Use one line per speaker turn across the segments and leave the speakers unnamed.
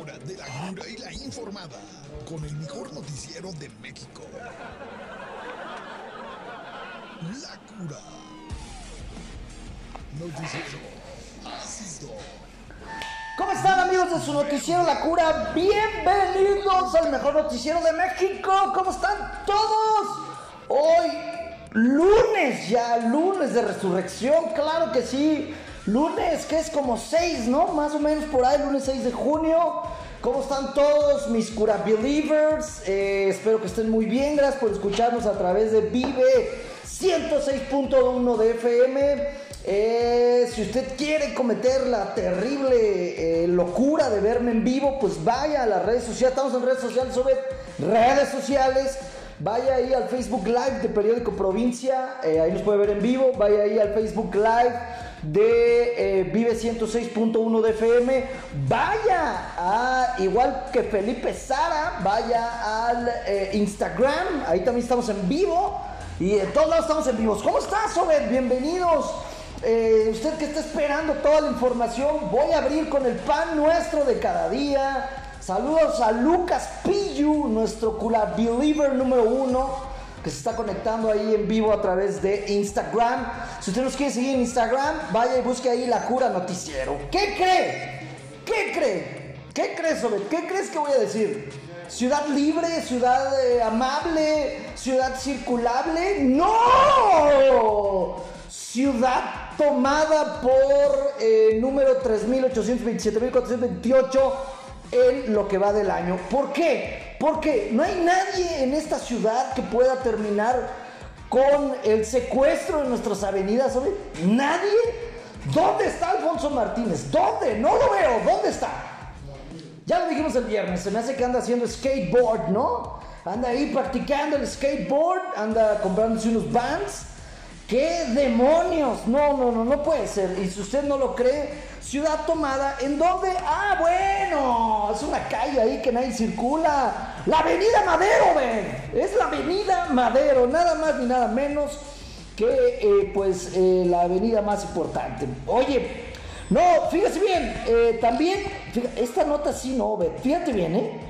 hora de la cura y la informada con el mejor noticiero de México. La cura. Noticiero ácido.
¿Cómo están amigos de su noticiero La Cura? Bienvenidos al mejor noticiero de México. ¿Cómo están todos? Hoy, lunes ya, lunes de resurrección, claro que sí. Lunes que es como 6, ¿no? Más o menos por ahí, lunes 6 de junio. ¿Cómo están todos mis cura believers? Eh, espero que estén muy bien. Gracias por escucharnos a través de Vive 106.1 de FM. Eh, si usted quiere cometer la terrible eh, locura de verme en vivo, pues vaya a las redes sociales. Estamos en redes sociales sobre redes sociales. Vaya ahí al Facebook Live de Periódico Provincia. ahí nos puede ver en vivo. Vaya ahí al Facebook Live de eh, Vive 106.1 de FM. Vaya a, igual que Felipe Sara, vaya al eh, Instagram. Ahí también estamos en vivo. Y en todos lados estamos en vivos. ¿Cómo estás, Obed? Bienvenidos. Eh, usted que está esperando toda la información, voy a abrir con el pan nuestro de cada día. Saludos a Lucas Pillu, nuestro Cula Believer número uno, que se está conectando ahí en vivo a través de Instagram. Si usted nos quiere seguir en Instagram, vaya y busque ahí la cura noticiero. ¿Qué cree? ¿Qué cree? ¿Qué crees, Obed? ¿Qué crees que voy a decir? ¿Ciudad libre? ¿Ciudad eh, amable? ¿Ciudad circulable? ¡No! Ciudad tomada por eh, número 3827.428 en lo que va del año. ¿Por qué? Porque no hay nadie en esta ciudad que pueda terminar con el secuestro de nuestras avenidas. ¿sabe? ¿Nadie? ¿Dónde está Alfonso Martínez? ¿Dónde? No lo veo. ¿Dónde está? Ya lo dijimos el viernes, se me hace que anda haciendo skateboard, ¿no? Anda ahí practicando el skateboard, anda comprándose unos bands. ¿Qué demonios? No, no, no, no puede ser. Y si usted no lo cree, ciudad tomada, ¿en dónde? Ah, bueno, es una calle ahí que nadie circula. La avenida Madero, ven. Es la avenida Madero, nada más ni nada menos que eh, pues eh, la avenida más importante. Oye, no, fíjese bien, eh, también, fíjate, esta nota sí no, ve, fíjate bien, ¿eh?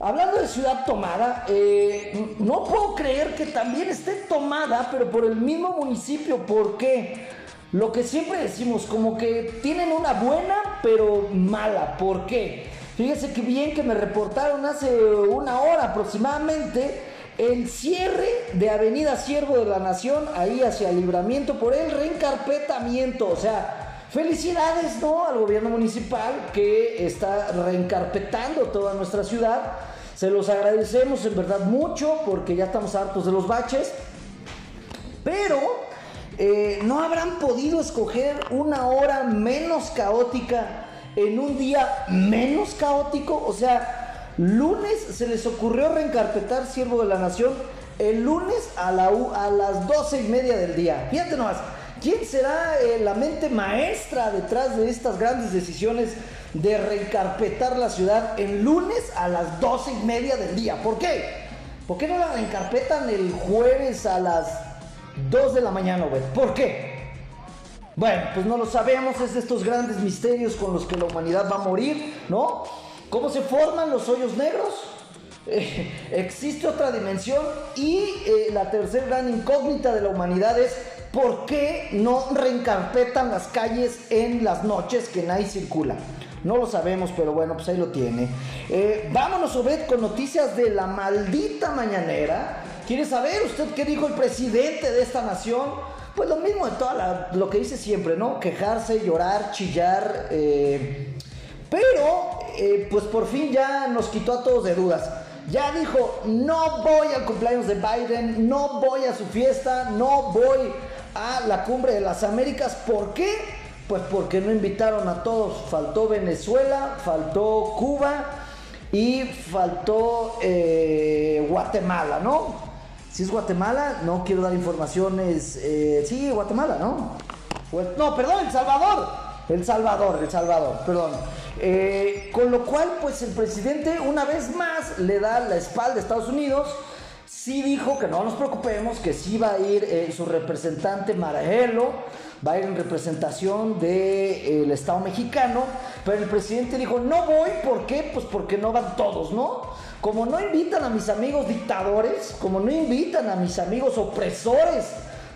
Hablando de ciudad tomada, eh, no puedo creer que también esté tomada, pero por el mismo municipio. ¿Por qué? Lo que siempre decimos, como que tienen una buena, pero mala. ¿Por qué? Fíjese que bien que me reportaron hace una hora aproximadamente el cierre de Avenida Siervo de la Nación, ahí hacia libramiento, por el reencarpetamiento. O sea, Felicidades ¿no? al gobierno municipal que está reencarpetando toda nuestra ciudad. Se los agradecemos en verdad mucho porque ya estamos hartos de los baches. Pero eh, no habrán podido escoger una hora menos caótica en un día menos caótico. O sea, lunes se les ocurrió reencarpetar Siervo de la Nación el lunes a, a las doce y media del día. Fíjate nomás. ¿Quién será eh, la mente maestra detrás de estas grandes decisiones de reencarpetar la ciudad en lunes a las doce y media del día? ¿Por qué? ¿Por qué no la reencarpetan el jueves a las 2 de la mañana, güey? ¿Por qué? Bueno, pues no lo sabemos, es de estos grandes misterios con los que la humanidad va a morir, ¿no? ¿Cómo se forman los hoyos negros? Eh, existe otra dimensión y eh, la tercera gran incógnita de la humanidad es por qué no reencarpetan las calles en las noches que nadie circula. No lo sabemos, pero bueno, pues ahí lo tiene. Eh, vámonos, Obed, con noticias de la maldita mañanera. ¿Quiere saber usted qué dijo el presidente de esta nación? Pues lo mismo de todo lo que dice siempre, ¿no? Quejarse, llorar, chillar. eh, pero, eh, pues por fin ya nos quitó a todos de dudas. Ya dijo, no voy al cumpleaños de Biden, no voy a su fiesta, no voy a la cumbre de las Américas. ¿Por qué? Pues porque no invitaron a todos. Faltó Venezuela, faltó Cuba y faltó eh, Guatemala, ¿no? Si es Guatemala, no quiero dar informaciones. eh, sí, Guatemala, ¿no? Pues- no, perdón, El Salvador. El Salvador, El Salvador, perdón. Eh, con lo cual, pues el presidente una vez más le da la espalda a Estados Unidos. Sí dijo que no nos preocupemos, que sí va a ir eh, su representante Marajelo. va a ir en representación del Estado mexicano, pero el presidente dijo, no voy, ¿por qué? Pues porque no van todos, ¿no? Como no invitan a mis amigos dictadores, como no invitan a mis amigos opresores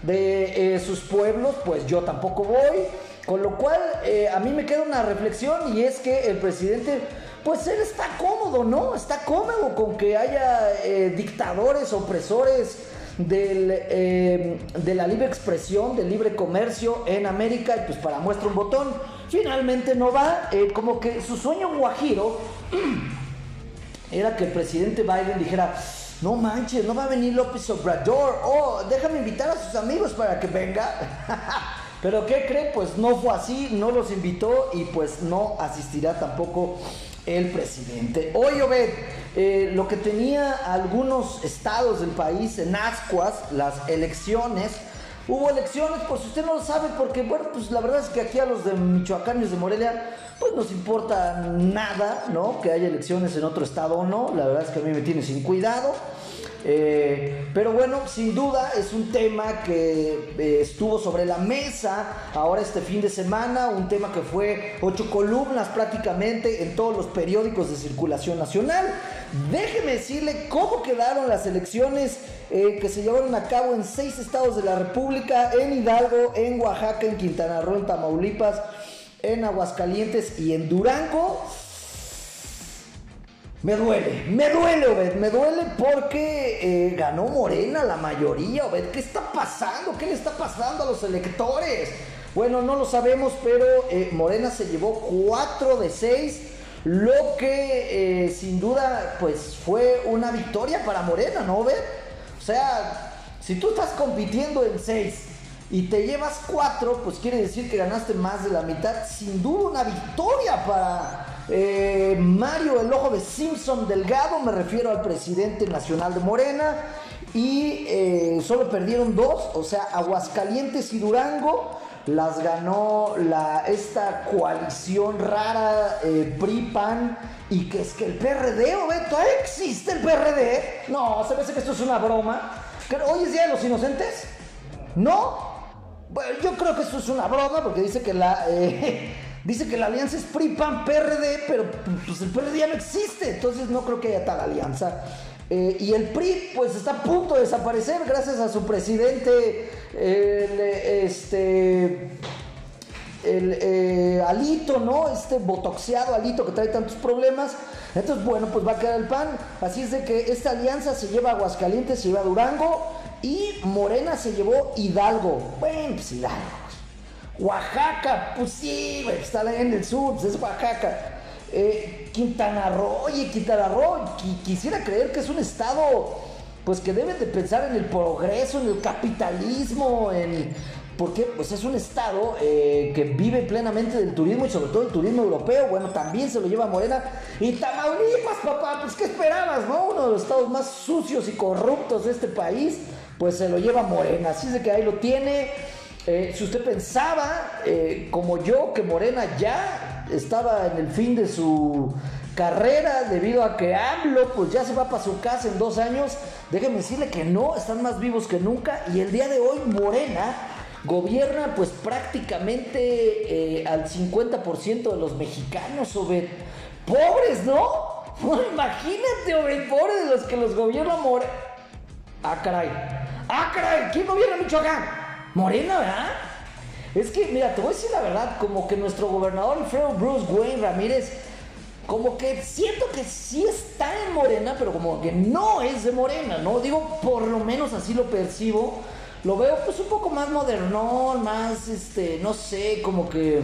de eh, sus pueblos, pues yo tampoco voy. Con lo cual, eh, a mí me queda una reflexión y es que el presidente, pues él está cómodo, ¿no? Está cómodo con que haya eh, dictadores, opresores del, de la libre expresión, del libre comercio en América y pues para muestra un botón, finalmente no va, como que su sueño guajiro era que el presidente Biden dijera, no manches, no va a venir López Obrador, oh, déjame invitar a sus amigos para que venga. Pero ¿qué cree? Pues no fue así, no los invitó y pues no asistirá tampoco el presidente. Hoy, Obed, eh, lo que tenía algunos estados del país en ascuas, las elecciones, hubo elecciones, por si usted no lo sabe, porque bueno, pues la verdad es que aquí a los de Michoacán y de Morelia, pues nos importa nada, ¿no? Que haya elecciones en otro estado o no. La verdad es que a mí me tiene sin cuidado. Eh, pero bueno, sin duda es un tema que eh, estuvo sobre la mesa ahora este fin de semana, un tema que fue ocho columnas prácticamente en todos los periódicos de circulación nacional. Déjeme decirle cómo quedaron las elecciones eh, que se llevaron a cabo en seis estados de la República, en Hidalgo, en Oaxaca, en Quintana Roo, en Tamaulipas en Aguascalientes y en Durango. Me duele, me duele, Obed, me duele porque eh, ganó Morena la mayoría, Obed. ¿Qué está pasando? ¿Qué le está pasando a los electores? Bueno, no lo sabemos, pero eh, Morena se llevó 4 de 6, lo que eh, sin duda pues fue una victoria para Morena, ¿no, Obed? O sea, si tú estás compitiendo en 6 y te llevas cuatro, pues quiere decir que ganaste más de la mitad. Sin duda una victoria para eh, Mario el Ojo de Simpson Delgado, me refiero al presidente nacional de Morena. Y eh, solo perdieron dos, o sea, Aguascalientes y Durango las ganó la, esta coalición rara eh, PRI-PAN y que es que el PRD, ¿o ¿todavía existe el PRD? No, se me hace que esto es una broma. ¿Hoy es Día de los Inocentes? ¿No? Bueno, yo creo que eso es una broma porque dice que la eh, dice que la alianza es PRI PAN PRD, pero pues el PRD ya no existe, entonces no creo que haya tal alianza. Eh, y el PRI pues está a punto de desaparecer gracias a su presidente este el eh, Alito, ¿no? Este botoxeado Alito que trae tantos problemas. Entonces, bueno, pues va a quedar el PAN. Así es de que esta alianza se lleva a Aguascalientes, se lleva a Durango y Morena se llevó Hidalgo. Bueno, pues Hidalgo. Oaxaca, pues sí, está en el sur, pues es Oaxaca. Eh, Quintana Roo, oye, Quintana Roo, quisiera creer que es un estado, pues que debe de pensar en el progreso, en el capitalismo, en... Porque pues es un estado eh, que vive plenamente del turismo y sobre todo el turismo europeo. Bueno, también se lo lleva Morena. Y Tamaulipas, papá, pues ¿qué esperabas, no? Uno de los estados más sucios y corruptos de este país pues se lo lleva Morena. Así es de que ahí lo tiene. Eh, si usted pensaba, eh, como yo, que Morena ya estaba en el fin de su carrera debido a que AMLO pues ya se va para su casa en dos años, déjeme decirle que no, están más vivos que nunca y el día de hoy Morena gobierna pues prácticamente eh, al 50% de los mexicanos, Obed. Pobres, ¿no? imagínate, Obed, pobres de los que los gobierna Morena. Ah, caray. Ah, caray, ¿quién gobierna Michoacán? Morena, ¿verdad? Es que, mira, te voy a decir la verdad, como que nuestro gobernador Alfredo Bruce Wayne Ramírez, como que siento que sí está en Morena, pero como que no es de Morena, ¿no? Digo, por lo menos así lo percibo. Lo veo pues un poco más modernón, más, este, no sé, como que...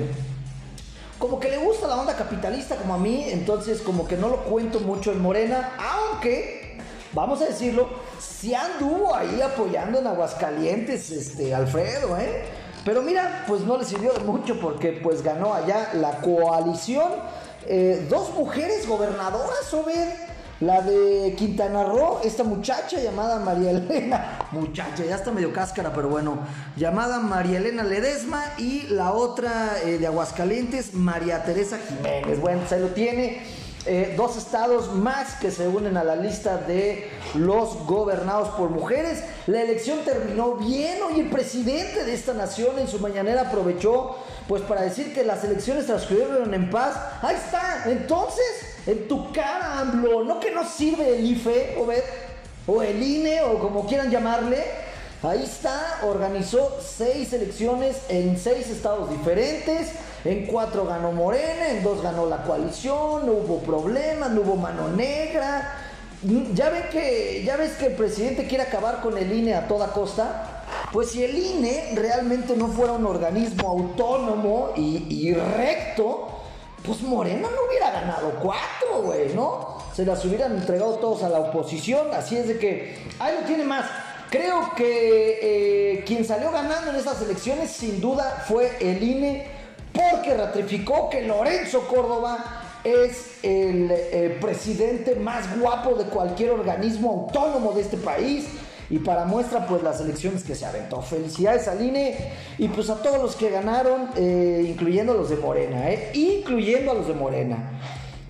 Como que le gusta la onda capitalista como a mí, entonces como que no lo cuento mucho en Morena, aunque, vamos a decirlo, si anduvo ahí apoyando en Aguascalientes, este, Alfredo, ¿eh? Pero mira, pues no le sirvió de mucho porque pues ganó allá la coalición. Eh, dos mujeres gobernadoras, Obed. La de Quintana Roo, esta muchacha llamada María Elena, muchacha, ya está medio cáscara, pero bueno, llamada María Elena Ledesma y la otra eh, de Aguascalientes, María Teresa Jiménez. Bueno, se lo tiene. Eh, dos estados más que se unen a la lista de los gobernados por mujeres. La elección terminó bien. Hoy el presidente de esta nación en su mañanera aprovechó pues para decir que las elecciones transcurrieron en paz. Ahí está. Entonces, en tu cara, AMLO, ¿no que no sirve el IFE? O el INE, o como quieran llamarle. Ahí está, organizó seis elecciones en seis estados diferentes. En cuatro ganó Morena, en dos ganó la coalición, no hubo problemas, no hubo mano negra. Ya que, ya ves que el presidente quiere acabar con el INE a toda costa. Pues si el INE realmente no fuera un organismo autónomo y, recto, pues Morena no hubiera ganado cuatro, güey, ¿no? Se las hubieran entregado todos a la oposición. Así es de que ahí lo tiene más. Creo que eh, quien salió ganando en esas elecciones sin duda fue el INE porque ratificó que Lorenzo Córdoba es el eh, presidente más guapo de cualquier organismo autónomo de este país. Y para muestra, pues las elecciones que se aventó. Felicidades al INE y pues a todos los que ganaron, eh, incluyendo a los de Morena, ¿eh? incluyendo a los de Morena.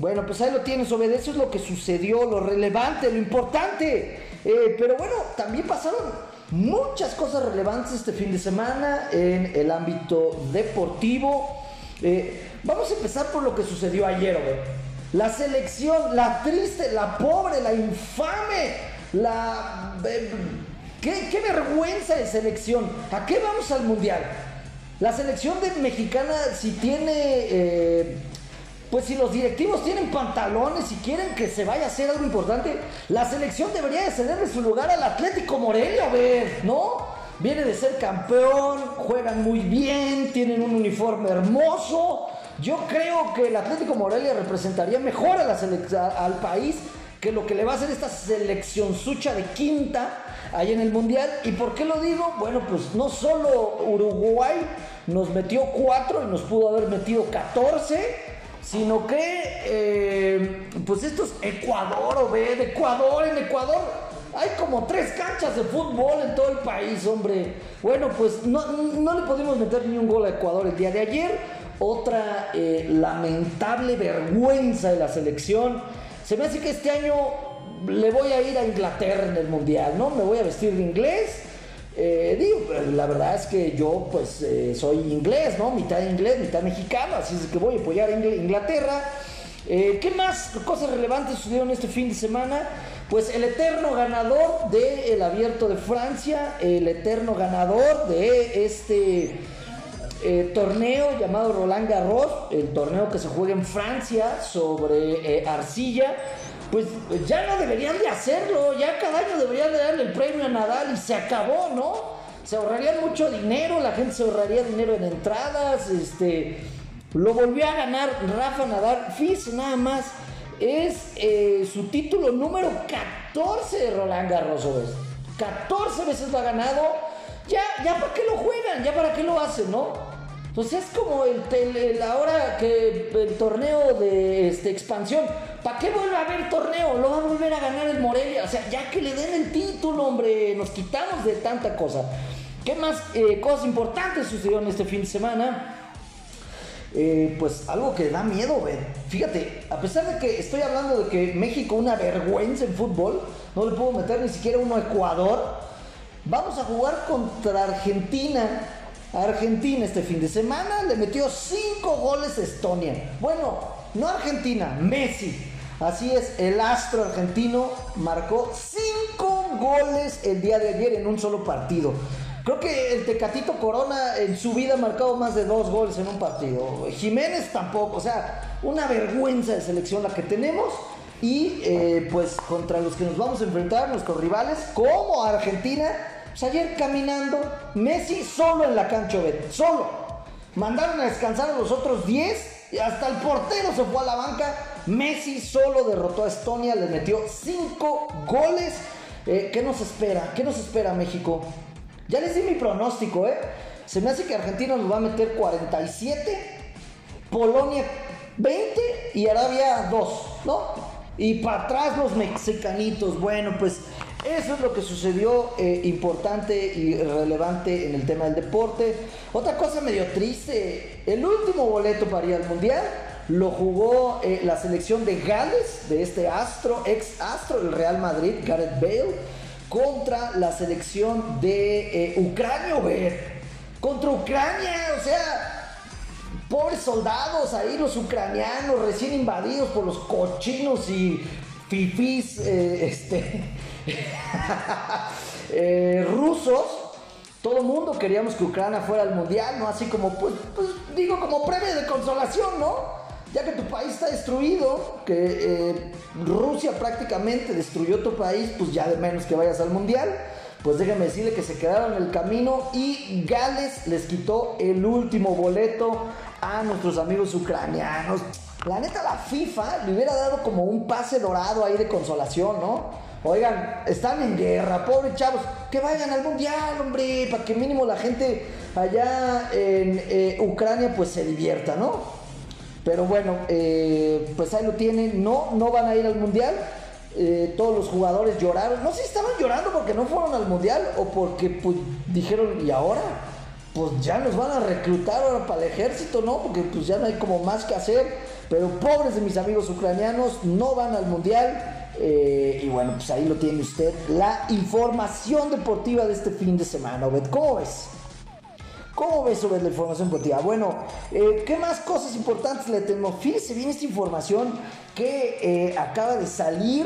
Bueno, pues ahí lo tienes, Obed. Eso es lo que sucedió, lo relevante, lo importante. Eh, pero bueno, también pasaron muchas cosas relevantes este fin de semana en el ámbito deportivo. Eh, vamos a empezar por lo que sucedió ayer, Obed. La selección, la triste, la pobre, la infame, la... eh, ¿qué, qué vergüenza de selección. ¿A qué vamos al Mundial? La selección de mexicana, si tiene... eh, pues si los directivos tienen pantalones y quieren que se vaya a hacer algo importante, la selección debería de cederle su lugar al Atlético Morelia, a ver, ¿no? Viene de ser campeón, juegan muy bien, tienen un uniforme hermoso. Yo creo que el Atlético Morelia representaría mejor a la al país que lo que le va a hacer esta selección sucha de quinta ahí en el Mundial. ¿Y por qué lo digo? Bueno, pues no solo Uruguay nos metió cuatro y nos pudo haber metido 14 sino que eh, pues estos Ecuador o de Ecuador en Ecuador hay como tres canchas de fútbol en todo el país hombre. Bueno pues no, no le pudimos meter ni un gol a Ecuador el día de ayer. Otra eh, lamentable vergüenza de la selección. Se me hace que este año le voy a ir a Inglaterra en el mundial no me voy a vestir de inglés eh, digo, la verdad es que yo pues eh, soy inglés, ¿no? Mitad inglés, mitad mexicano, así es que voy a apoyar a Ingl- Inglaterra. Eh, ¿Qué más cosas relevantes sucedieron este fin de semana? Pues el eterno ganador del abierto de Francia, el eterno ganador de este torneo llamado Roland Garros, el torneo que se juega en Francia sobre arcilla, pues ya no deberían de hacerlo, ya cada año deberían de darle el premio a Nadal y se acabó, ¿no? Se ahorrarían mucho dinero, la gente se ahorraría dinero en entradas, este, lo volvió a ganar Rafa Nadal, fíjese nada más, es eh, su título número 14 de Roland Garros, ¿ves? 14 veces lo ha ganado, ya, ya para qué lo juegan, ya para qué lo hacen, ¿no? Pues es como el, el ahora que el torneo de este, expansión. ¿Para qué vuelve a haber torneo? Lo va a volver a ganar el Morelia. O sea, ya que le den el título, hombre. Nos quitamos de tanta cosa. ¿Qué más eh, cosas importantes sucedieron este fin de semana? Eh, pues algo que da miedo, ver. Fíjate, a pesar de que estoy hablando de que México una vergüenza en fútbol, no le puedo meter ni siquiera uno a Ecuador. Vamos a jugar contra Argentina. Argentina este fin de semana le metió 5 goles a Estonia. Bueno, no Argentina, Messi. Así es, el astro argentino marcó 5 goles el día de ayer en un solo partido. Creo que el Tecatito Corona en su vida ha marcado más de dos goles en un partido. Jiménez tampoco, o sea, una vergüenza de selección la que tenemos. Y eh, pues contra los que nos vamos a enfrentar, nuestros rivales, como Argentina, pues ayer caminando, Messi solo en la cancha, solo. Mandaron a descansar a los otros 10 y hasta el portero se fue a la banca. Messi solo derrotó a Estonia, le metió 5 goles. Eh, ¿Qué nos espera? ¿Qué nos espera México? Ya les di mi pronóstico, ¿eh? Se me hace que Argentina nos va a meter 47, Polonia 20 y Arabia 2, ¿no? Y para atrás los mexicanitos. Bueno, pues eso es lo que sucedió eh, importante y relevante en el tema del deporte. Otra cosa medio triste, el último boleto para ir al Mundial lo jugó eh, la selección de Gales, de este astro, ex astro del Real Madrid, Gareth Bale, contra la selección de eh, Ucrania, ver. Contra Ucrania, o sea, pobres soldados ahí, los ucranianos recién invadidos por los cochinos y fifís eh, este, rusos todo el mundo queríamos que Ucrania fuera al mundial, ¿no? Así como, pues, pues digo, como premio de consolación, ¿no? Ya que tu país está destruido, que eh, Rusia prácticamente destruyó tu país, pues ya de menos que vayas al mundial. Pues déjame decirle que se quedaron en el camino y Gales les quitó el último boleto a nuestros amigos ucranianos. La neta, la FIFA le hubiera dado como un pase dorado ahí de consolación, ¿no? Oigan, están en guerra, pobres chavos, que vayan al mundial, hombre, para que mínimo la gente allá en eh, Ucrania pues se divierta, ¿no? Pero bueno, eh, pues ahí lo tienen, no, no van a ir al mundial. Eh, todos los jugadores lloraron, no sé si estaban llorando porque no fueron al mundial o porque pues, dijeron, ¿y ahora? Pues ya nos van a reclutar ahora para el ejército, ¿no? Porque pues ya no hay como más que hacer. Pero pobres de mis amigos ucranianos, no van al mundial eh, y bueno, pues ahí lo tiene usted, la información deportiva de este fin de semana. Obed, ¿cómo? ¿Cómo ves, Obed, la información deportiva? Bueno, eh, ¿qué más cosas importantes le tenemos? Fíjese bien esta información que eh, acaba de salir.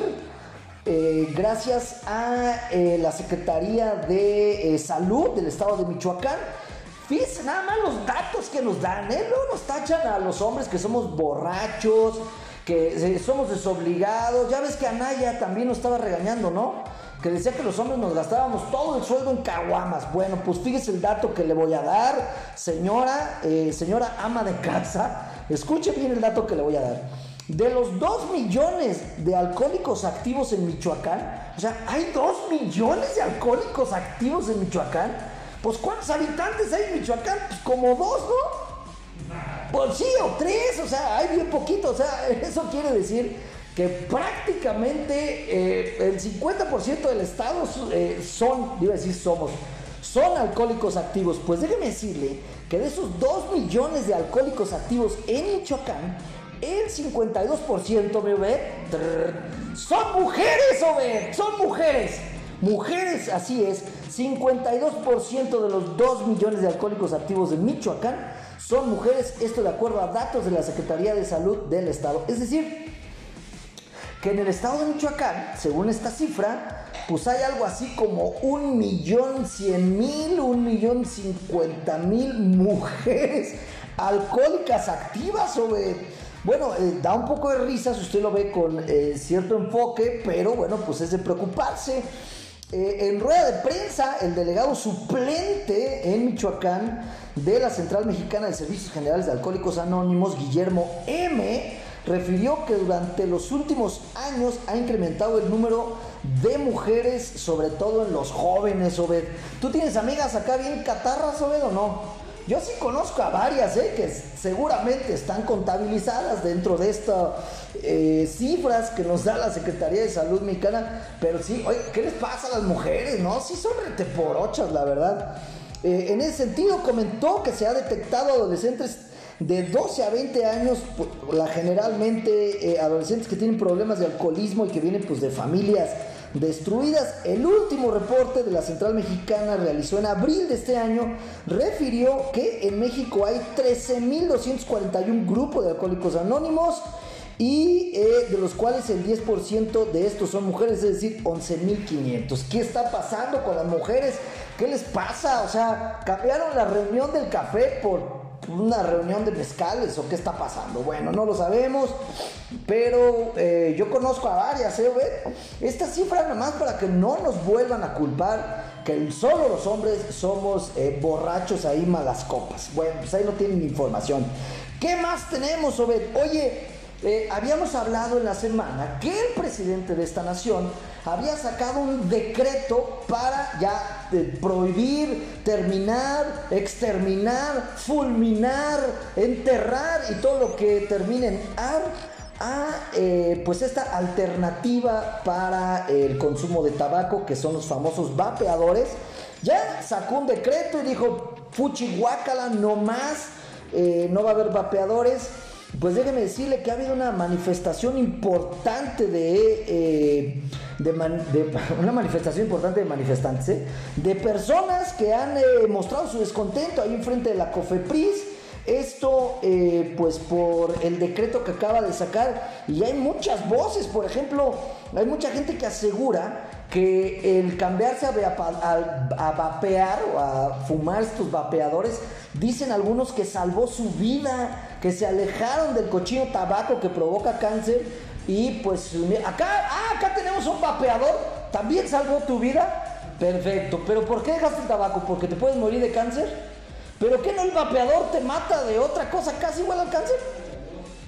gracias a la Secretaría de Salud del Estado de Michoacán. Fíjense nada más los datos que nos dan, ¿eh? Luego nos tachan a los hombres que somos borrachos, que somos desobligados. Ya ves que Anaya también nos estaba regañando, ¿no? Que decía que los hombres nos gastábamos todo el sueldo en caguamas. Bueno, pues fíjese el dato que le voy a dar, señora, eh, señora ama de casa. Escuche bien el dato que le voy a dar. De los 2 millones de alcohólicos activos en Michoacán, o sea, hay 2 millones de alcohólicos activos en Michoacán. Pues ¿cuántos habitantes hay en Michoacán? Pues como dos, ¿no? Pues sí, o tres, o sea, hay bien poquito, o sea, eso quiere decir que prácticamente eh, el 50% del estado eh, son, iba a decir somos, son alcohólicos activos. Pues déjeme decirle que de esos 2 millones de alcohólicos activos en Michoacán, el 52%, me son mujeres, son mujeres. Mujeres, así es, 52% de los 2 millones de alcohólicos activos de Michoacán son mujeres, esto de acuerdo a datos de la Secretaría de Salud del Estado. Es decir, que en el estado de Michoacán, según esta cifra, pues hay algo así como un millón cien mil, un millón cincuenta mil mujeres alcohólicas activas, sobre... Bueno, eh, da un poco de risa si usted lo ve con eh, cierto enfoque, pero bueno, pues es de preocuparse. Eh, en rueda de prensa, el delegado suplente en Michoacán de la Central Mexicana de Servicios Generales de Alcohólicos Anónimos, Guillermo M., refirió que durante los últimos años ha incrementado el número de mujeres, sobre todo en los jóvenes, Obed. ¿Tú tienes amigas acá bien catarras, Obed, o no? Yo sí conozco a varias, ¿eh? que seguramente están contabilizadas dentro de estas eh, cifras que nos da la Secretaría de Salud Mexicana. Pero sí, oye, ¿qué les pasa a las mujeres? No, sí son reteporochas, la verdad. Eh, en ese sentido, comentó que se ha detectado adolescentes de 12 a 20 años, pues, la, generalmente adolescentes que tienen problemas de alcoholismo y que vienen pues, de familias destruidas. El último reporte de la Central Mexicana realizó en abril de este año refirió que en México hay 13.241 grupos de alcohólicos anónimos y eh, de los cuales el 10% de estos son mujeres, es decir, 11.500. ¿Qué está pasando con las mujeres? ¿Qué les pasa? O sea, cambiaron la reunión del café por una reunión de mezcales o qué está pasando. Bueno, no lo sabemos, pero eh, yo conozco a varias, ¿eh? Esta cifra nada más para que no nos vuelvan a culpar que solo los hombres somos eh, borrachos ahí malas copas. Bueno, pues ahí no tienen información. ¿Qué más tenemos, Obed? Oye, eh, habíamos hablado en la semana que el presidente de esta nación había sacado un decreto para ya eh, prohibir, terminar, exterminar, fulminar, enterrar y todo lo que termine en ar a eh, pues esta alternativa para el consumo de tabaco que son los famosos vapeadores. Ya sacó un decreto y dijo, fuchi no más, no va a haber vapeadores. Pues déjeme decirle que ha habido una manifestación importante de, eh, de, una manifestación importante de manifestantes, ¿eh? de personas que han eh, mostrado su descontento ahí enfrente de la COFEPRIS. Esto, pues por el decreto que acaba de sacar, y hay muchas voces, por ejemplo, hay mucha gente que asegura que el cambiarse a, vapear o a fumar estos vapeadores, dicen algunos que salvó su vida, que se alejaron del cochino tabaco que provoca cáncer y pues acá, ah, acá tenemos un vapeador, también salvó tu vida, perfecto, pero ¿por qué dejaste el tabaco? ¿Porque te puedes morir de cáncer? ¿Pero qué no el vapeador te mata de otra cosa casi igual al cáncer?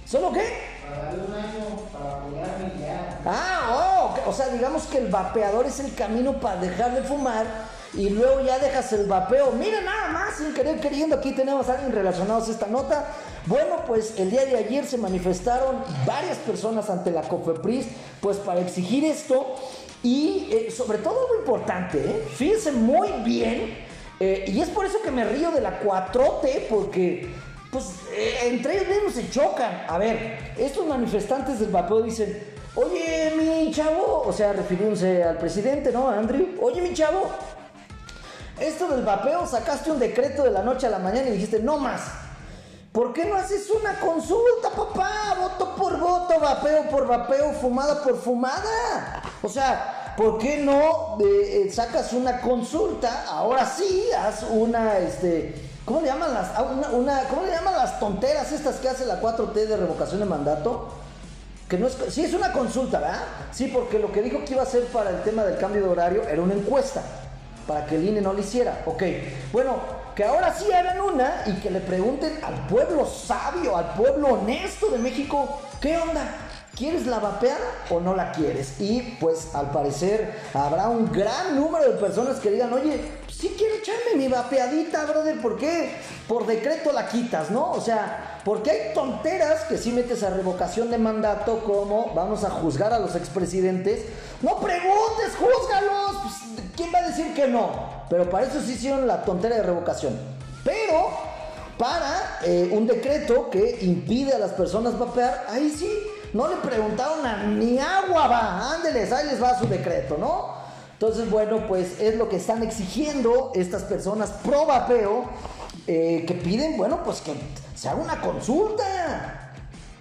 ¿Solo qué? Para darle un año, para ya. Ah, oh, o sea, digamos que el vapeador es el camino para dejar de fumar y luego ya dejas el vapeo. Mira nada más, sin querer queriendo, aquí tenemos a alguien relacionado a esta nota. Bueno, pues el día de ayer se manifestaron varias personas ante la COFEPRIS, pues para exigir esto y eh, sobre todo algo importante, ¿eh? fíjense muy bien, eh, y es por eso que me río de la 4T, porque pues entre ellos mismos se chocan. A ver, estos manifestantes del vapeo dicen, oye mi chavo, o sea, refiriéndose al presidente, ¿no? Andrew, oye mi chavo, esto del vapeo sacaste un decreto de la noche a la mañana y dijiste, no más. ¿Por qué no haces una consulta, papá? Voto por voto, vapeo por vapeo, fumada por fumada. O sea, ¿por qué no eh, sacas una consulta? Ahora sí, haz una, este, ¿Cómo le llaman las, una, ¿cómo le llaman las tonteras estas que hace la 4T de revocación de mandato? Que no es, sí, es una consulta, ¿verdad? Sí, porque lo que dijo que iba a hacer para el tema del cambio de horario era una encuesta, para que el INE no lo hiciera. Ok, bueno, que ahora sí hagan una y que le pregunten al pueblo sabio, al pueblo honesto de México, ¿qué onda? ¿Quieres la vapeada o no la quieres? Y pues al parecer habrá un gran número de personas que digan, oye, sí quiero echarme mi vapeadita, brother, ¿por qué? Por decreto la quitas, ¿no? O sea, porque hay tonteras que si metes a revocación de mandato como vamos a juzgar a los expresidentes. No preguntes, júzgalos. Pues, ¿Quién va a decir que no? Pero para eso sí hicieron la tontera de revocación. Pero para eh, un decreto que impide a las personas vapear, ahí sí no le preguntaron a ni agua va, ándeles, ahí les va su decreto, ¿no? Entonces, bueno, pues es lo que están exigiendo estas personas pro vapeo, eh, que piden, bueno, pues que se haga una consulta.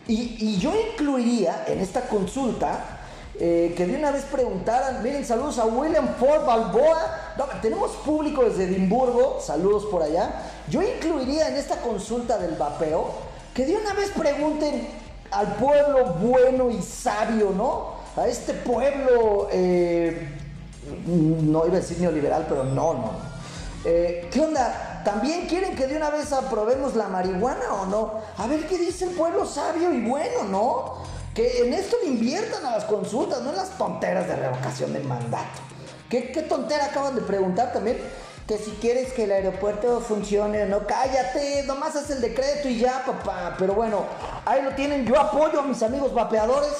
Y, yo incluiría en esta consulta eh, que de una vez preguntaran, miren, saludos a William Ford Balboa, tenemos público desde Edimburgo, saludos por allá. Yo incluiría en esta consulta del vapeo que de una vez pregunten, al pueblo bueno y sabio, ¿no? A este pueblo, eh, no iba a decir neoliberal, pero no, no. Eh, ¿Qué onda? ¿También quieren que de una vez aprobemos la marihuana o no? A ver qué dice el pueblo sabio y bueno, ¿no? Que en esto le inviertan a las consultas, no en las tonteras de revocación del mandato. ¿Qué, qué tontera acaban de preguntar también? que si quieres que el aeropuerto funcione, no, cállate, nomás haz el decreto y ya, papá. Pero bueno, ahí lo tienen. Yo apoyo a mis amigos vapeadores,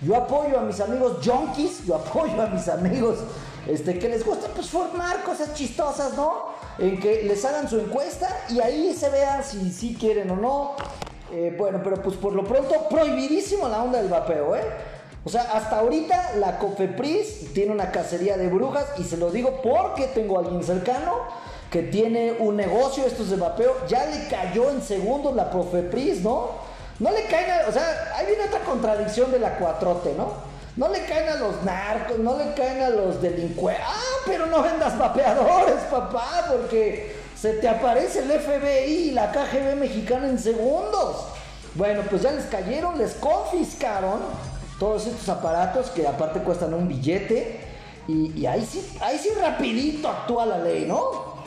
yo apoyo a mis amigos junkies, yo apoyo a mis amigos este, que les gusta pues formar cosas chistosas, ¿no? En que les hagan su encuesta y ahí se vean si sí quieren o no. Eh, bueno, pero pues por lo pronto, prohibidísimo la onda del vapeo, ¿eh? O sea, hasta ahorita la Cofepris tiene una cacería de brujas y se lo digo porque tengo a alguien cercano que tiene un negocio, estos de vapeo, ya le cayó en segundos la Cofepris, ¿no? No le caen a, o sea, hay viene otra contradicción de la cuatrote, ¿no? No le caen a los narcos, no le caen a los delincuentes. Ah, pero no vendas vapeadores, papá, porque se te aparece el FBI y la KGB mexicana en segundos. Bueno, pues ya les cayeron, les confiscaron todos estos aparatos que aparte cuestan un billete y, ahí sí, ahí sí rapidito actúa la ley, ¿no?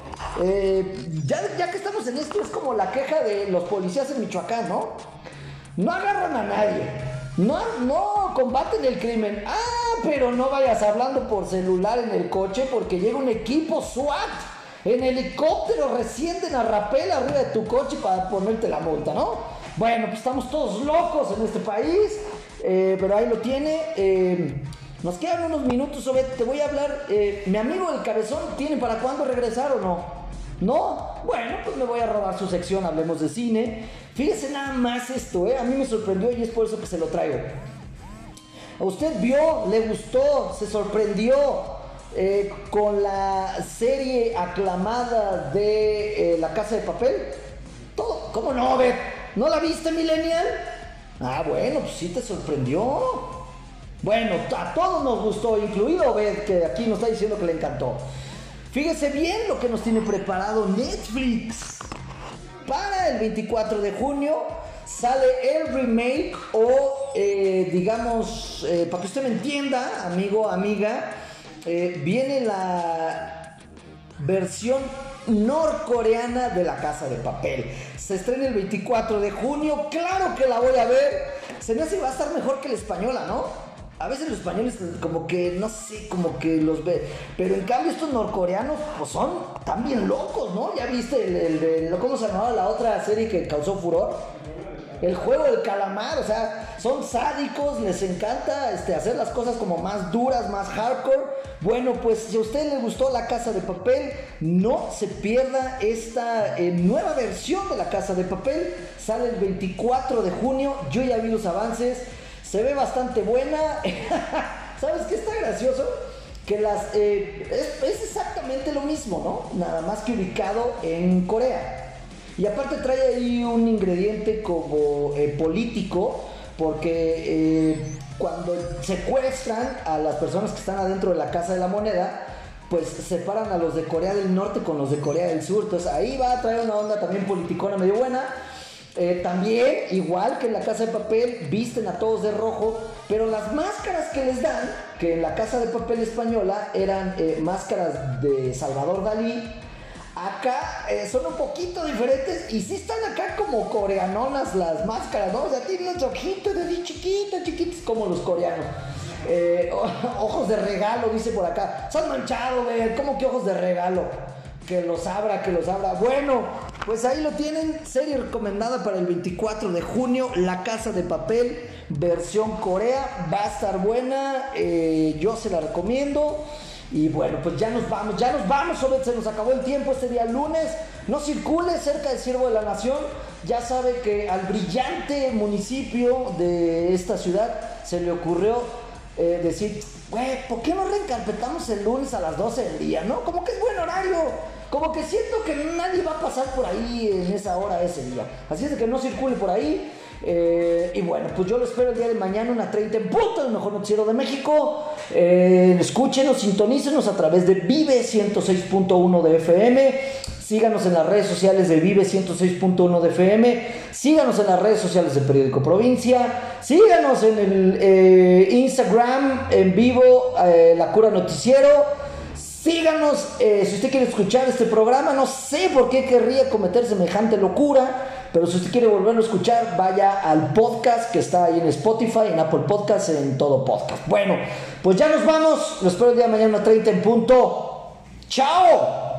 Eh, ya, ya que estamos en esto es como la queja de los policías en Michoacán, ¿no? No agarran a nadie, no, no combaten el crimen. Ah, pero no vayas hablando por celular en el coche porque llega un equipo SWAT en helicóptero recién de rapel arriba de tu coche para ponerte la multa, ¿no? Bueno, pues estamos todos locos en este país. Eh, pero ahí lo tiene. Eh, nos quedan unos minutos, te voy a hablar. Eh, mi amigo el cabezón, ¿tiene para cuándo regresar o no? ¿No? Bueno, pues me voy a robar su sección, hablemos de cine. Fíjese nada más esto, ¿eh? A mí me sorprendió y es por eso que se lo traigo. ¿A usted vio, le gustó, se sorprendió eh, con la serie aclamada de eh, La Casa de Papel? ¿Todo? ¿Cómo no, Beth? ¿No la viste, Millennial? Ah, bueno, pues sí te sorprendió. Bueno, a todos nos gustó, incluido Beth, que aquí nos está diciendo que le encantó. Fíjese bien lo que nos tiene preparado Netflix. Para el 24 de junio sale el remake o eh, digamos, para que usted me entienda, amigo, amiga, eh, viene la versión norcoreana de La Casa de Papel. Se estrena el 24 de junio, claro que la voy a ver. Se me hace va a estar mejor que la española, ¿no? A veces los españoles como que, no sé, como que los ve. Pero en cambio estos norcoreanos, pues son también locos, ¿no? ¿Ya viste el, cómo se llamaba la otra serie que causó furor? El juego del calamar, o sea, son sádicos, les encanta este, hacer las cosas como más duras, más hardcore. Bueno, pues si a usted le gustó La Casa de Papel, no se pierda esta eh, nueva versión de La Casa de Papel. Sale el 24 de junio, yo ya vi los avances se ve bastante buena. ¿Sabes qué está gracioso? Que las eh, es, exactamente lo mismo, ¿no? Nada más que ubicado en Corea. Y aparte trae ahí un ingrediente como eh, político, porque eh, cuando secuestran a las personas que están adentro de la Casa de la Moneda, pues separan a los de Corea del Norte con los de Corea del Sur. Entonces ahí va a traer una onda también politicona medio buena. Eh, también, igual que en la casa de papel, visten a todos de rojo, pero las máscaras que les dan, que en la casa de papel española eran máscaras de Salvador Dalí, acá eh, son un poquito diferentes y sí están acá como coreanonas las máscaras, ¿no? O sea, tienen los ojitos así chiquitos, chiquitos, como los coreanos. ojos de regalo, dice por acá. Se han manchado, ver, ¿cómo que ojos de regalo? Que los abra, que los abra. Bueno, pues ahí lo tienen, serie recomendada para el 24 de junio, La Casa de Papel, versión Corea, va a estar buena, eh, yo se la recomiendo. Y bueno, pues ya nos vamos, ya nos vamos, se nos acabó el tiempo este día lunes. No circule cerca del Ciervo de la Nación. Ya sabe que al brillante municipio de esta ciudad se le ocurrió eh, decir, güey, ¿por qué no reencarpetamos el lunes a las 12 del día? ¿No? Como que es buen horario como que siento que nadie va a pasar por ahí en esa hora ese día. Así es que no circule por ahí. Eh, y bueno, pues yo lo espero el día de mañana, una 30 en punto, el mejor noticiero de México. Eh, escúchenos, sintonícenos a través de Vive 106.1 de FM. Síganos en las redes sociales de Vive 106.1 de FM. Síganos en las redes sociales del Periódico Provincia. Síganos en el eh, Instagram en vivo, La Cura Noticiero. Síganos si usted quiere escuchar este programa. No sé por qué querría cometer semejante locura, pero si usted quiere volverlo a escuchar, vaya al podcast que está ahí en Spotify, en Apple Podcasts, en todo podcast. Bueno, pues ya nos vamos. Lo espero el día de mañana a 30 en punto. ¡Chao!